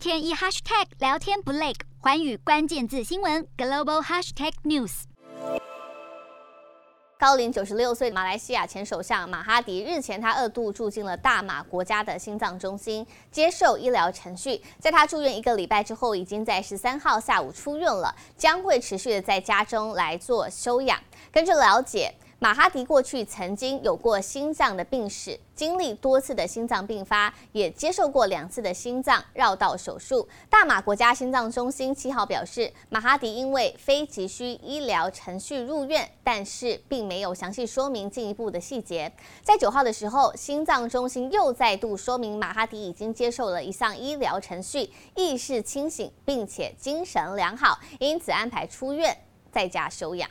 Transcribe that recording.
天一 hashtag 聊天不累，寰宇关键字新闻 global hashtag news。高龄九十六岁马来西亚前首相马哈迪日前，他二度住进了大马国家的心脏中心接受医疗程序。在他住院一个礼拜之后，已经在十三号下午出院了，将会持续的在家中来做休养。根据了解。马哈迪过去曾经有过心脏的病史，经历多次的心脏病发，也接受过两次的心脏绕道手术。大马国家心脏中心七号表示，马哈迪因为非急需医疗程序入院，但是并没有详细说明进一步的细节。在九号的时候，心脏中心又再度说明，马哈迪已经接受了一项医疗程序，意识清醒，并且精神良好，因此安排出院在家休养。